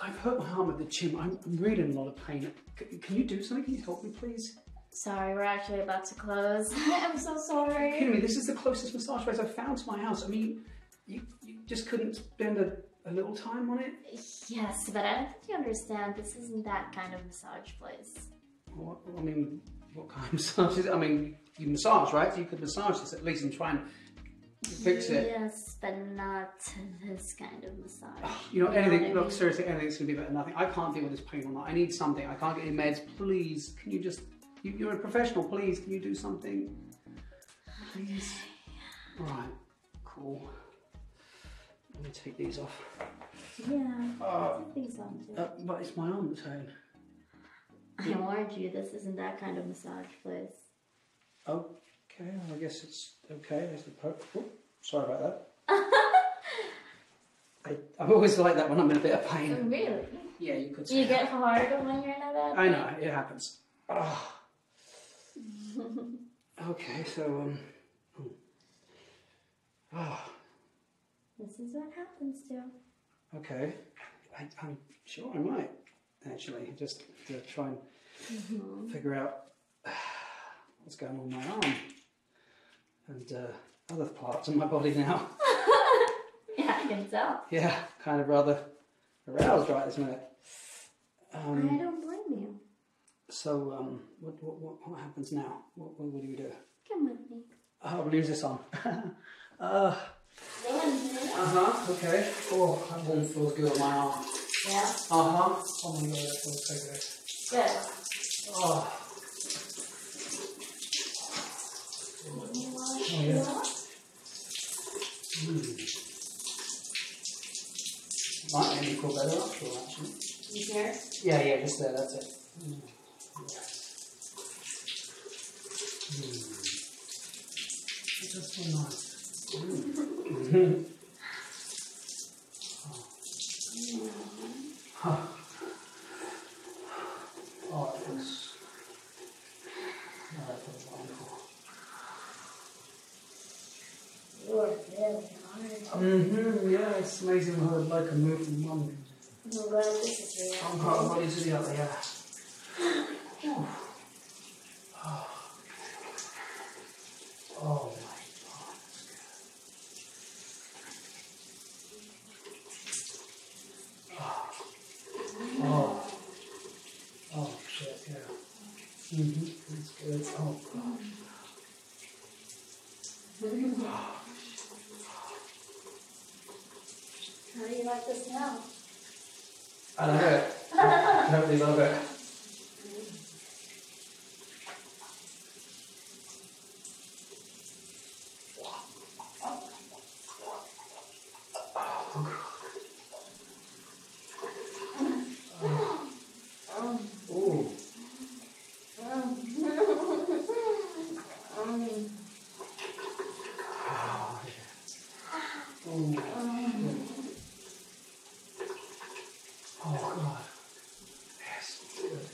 I've hurt my arm at the gym. I'm, I'm really in a lot of pain. C- can you do something? Can you help me, please? Sorry, we're actually about to close. I'm so sorry. Kidding me? This is the closest massage place I've found to my house. I mean, you, you just couldn't spend a, a little time on it? Yes, but I don't think you understand. This isn't that kind of massage place. What, I mean, what kind of massage is it? I mean, you massage, right? So you could massage this at least and try and fix it. Yes, but not this kind of massage. You know, what anything, I look, mean? seriously, anything's gonna be better than nothing. I can't deal with this pain or not. I need something. I can't get any meds. Please, can you just, you, you're a professional, please, can you do something? Please. Right, cool. Let me take these off. Yeah, Uh, I think so too. uh, but it's my arm that's hurting. I warned you, this isn't that kind of massage place. Okay, I guess it's okay. There's the poke. Oh, sorry about that. I, I'm always like that when I'm in a bit of pain. Really? Yeah, you could Do you get hard when you're in a bad I know, it happens. Ah. okay, so, um. hmm. Ah, This is what happens to. okay. I, I'm sure I might, actually, just to try and Mm-hmm. figure out what's going on with my arm and uh, other parts of my body now. Yeah, I can tell. Yeah, kind of rather aroused right this minute. I Um, don't blame you. so, um, what, what, what, what happens now? What, what, do we do? Come with me. Oh, I'll lose this on. uh, Go in here. uh-huh, okay. Oh, that warm feels good on my arm. Yeah, Uh-huh. Oh my god, that feels so good. good. Oh, You want Oh, to yeah. mm. Make me feel better actually. You here? Yeah, yeah, just there, that's it. Mm. It does feel nice. Mm. oh. oh, it. Oh, that feels wonderful. You're really hard. Mm-hmm, yeah, it's amazing how the bloke can move from of the to the other, yeah. Oh. Oh my god, good. Oh. Oh shit, yeah. Mm-hmm, good. Oh god. How do you like this now? I love it. I totally love it. Um, Ooh. um, um, Oh, yeah. Ooh. Oh god. Yes, good.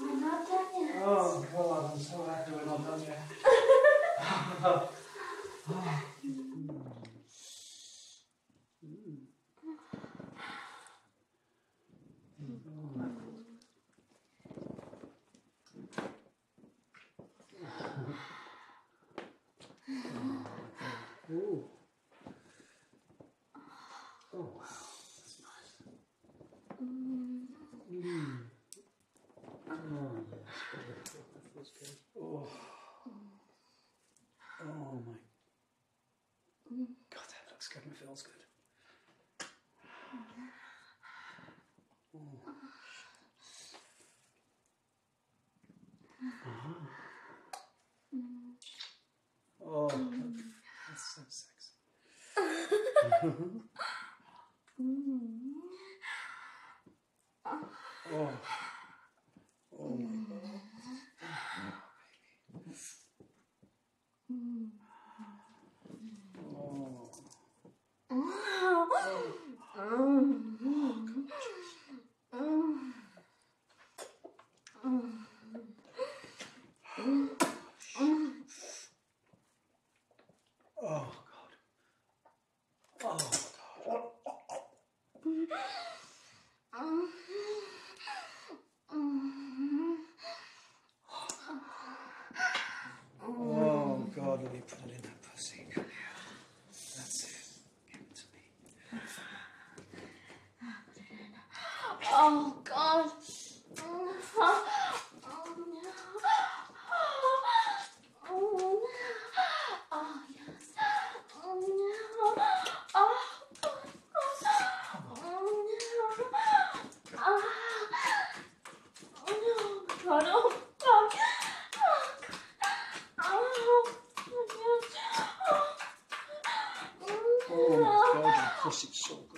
I'm not done yet. Oh god, I'm so happy we're not done yet. Oh. Oh. Oh my. Mm. oh. Oh my god. Oh, baby. Oh, God. Oh, God, of course it's so good.